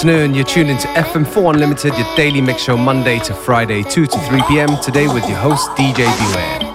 afternoon, you're tuned into FM4 Unlimited, your daily mix show Monday to Friday, 2 to 3 p.m. Today with your host, DJ Beware.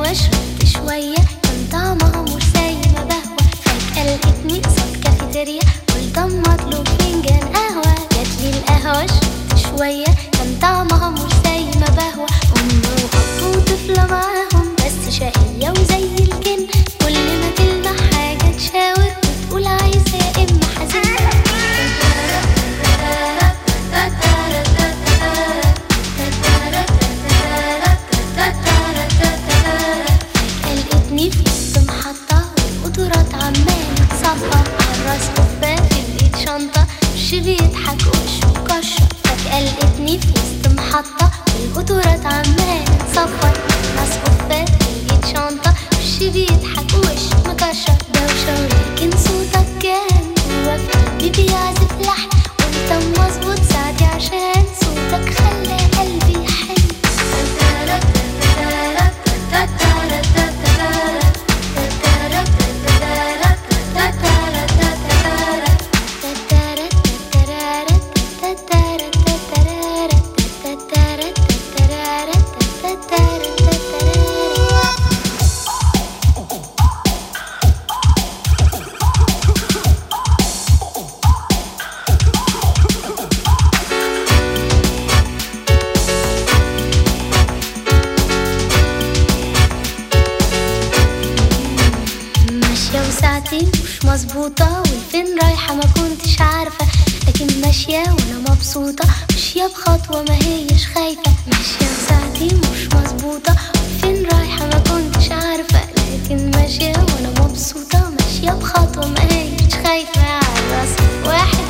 واشرب شوية. ماشية بخطوة ما هيش خايفة. ماشية بساعتي مش مظبوطة. فين رايحة؟ ما كنتش عارفة. لكن ماشية وأنا مبسوطة. ماشية بخطوة ما هيش خايفة. على راسي واحد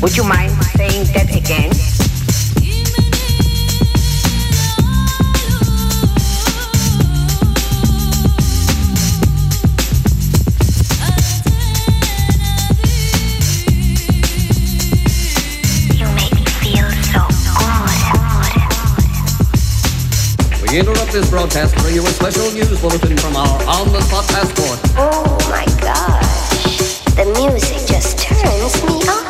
would you mind saying that again? You make me feel so hot, odd, hard, hard. We interrupt this broadcast to bring you a special news bulletin from our on-the-spot passport. Oh my gosh, the music just turns me on.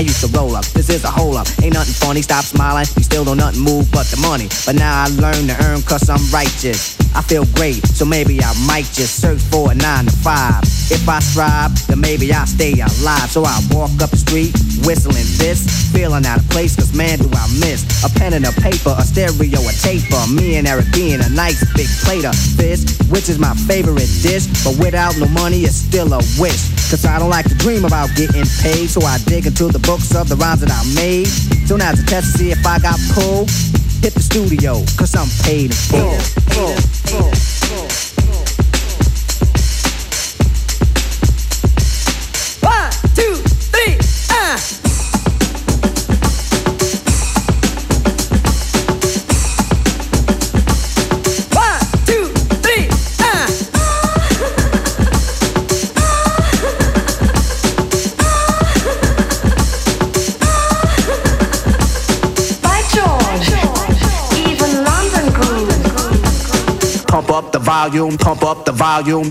I used to roll up. This is a hole up. Ain't nothing funny. Stop smiling. You still don't nothing move but the money. But now I learn to earn cause I'm righteous. I feel great, so maybe I might just search for a nine to five. If I strive, then maybe I'll stay alive. So I walk up the street, whistling this, feeling out of place, cause man, do I miss a pen and a paper, a stereo, a taper. Me and Eric being a nice big plate of fish, which is my favorite dish. But without no money, it's still a wish. Cause I don't like to dream about getting paid, so I dig into the books of the rhymes that I made. So now's a test to see if I got pulled. Hit the studio, cause I'm paid in full. full, full, full. Volume, pump up the volume.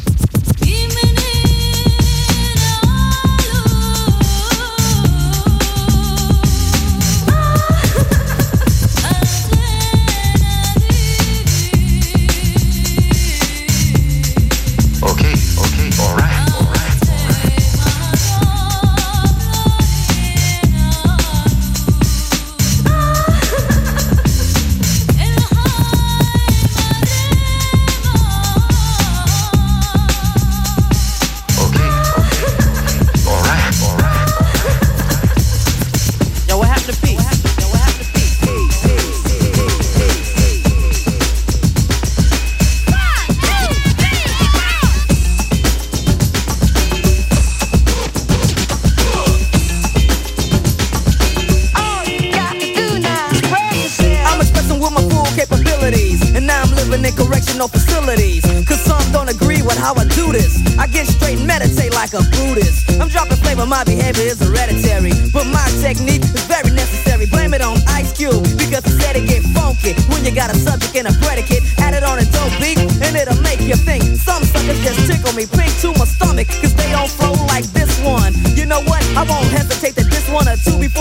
Cube, because he said it get funky. When you got a subject and a predicate, add it on a dope beat, and it'll make you think. Some suckers just tickle me pink to my stomach, cause they don't flow like this one. You know what? I won't hesitate to diss one or two before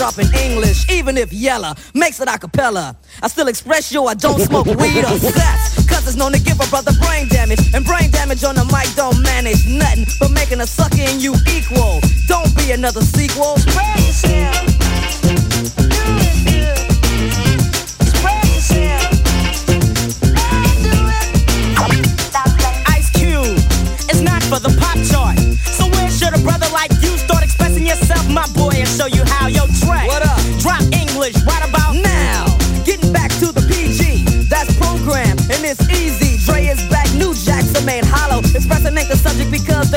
dropping English, even if Yella makes it a cappella. I still express yo, I don't smoke weed or sex. Cause it's known to give a brother brain damage. And brain damage on the mic don't manage nothing but making a sucker and you equal. Don't be another sequel. Spread yourself. Do it good. Spread yourself. for the pop chart. So where should a brother like you start expressing yourself, my boy?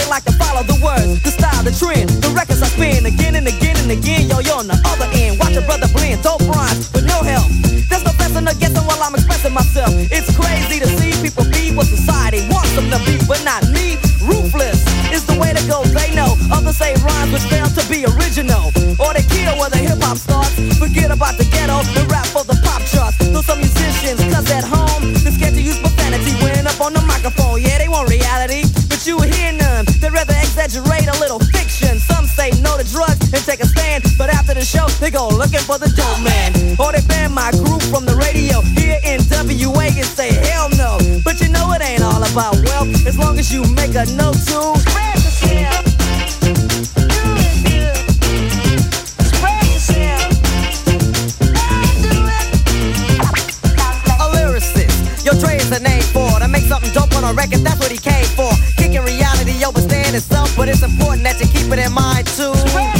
they like to follow the words, the style, the trend. The records I spin again and again and again. Yo, you're on the other end. Watch your brother blend, dope rhymes with no help. There's no blessing or guessing while I'm expressing myself. It's crazy to see people be what society wants them to be, but not me. Ruthless is the way to go. They know others say rhymes which fail to be original, or they kill where the hip hop starts. Forget about the ghetto, the rap for the exaggerate a little fiction. Some say no to drugs and take a stand, but after the show, they go looking for the dope man. Or they ban my group from the radio here in WA and say hell no. But you know it ain't all about wealth as long as you make a note to spread yourself. It. A lyricist, yo Dre is the name for to make something dope on a record. That's what he came but it's important that you keep it in mind too.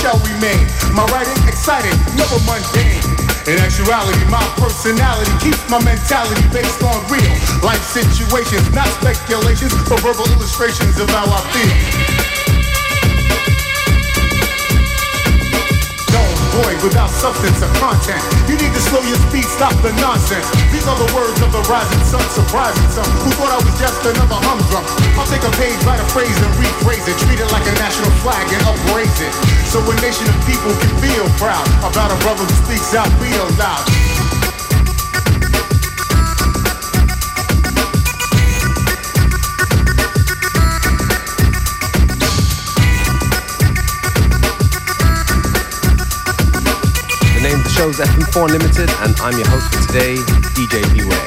Shall remain. My writing exciting, never mundane. In actuality, my personality keeps my mentality based on real life situations, not speculations, but verbal illustrations of how I feel. Don't void without substance or content. You need to slow your speed, stop the nonsense. These are the words of the rising sun, surprising some who thought I was just another humdrum. I'll take a page, write a phrase, and rephrase it. Treat it like a national flag and upraise it. So a nation of people can feel proud about a brother who speaks out real loud. Show's FM4 Limited, and I'm your host for today, DJ Beware.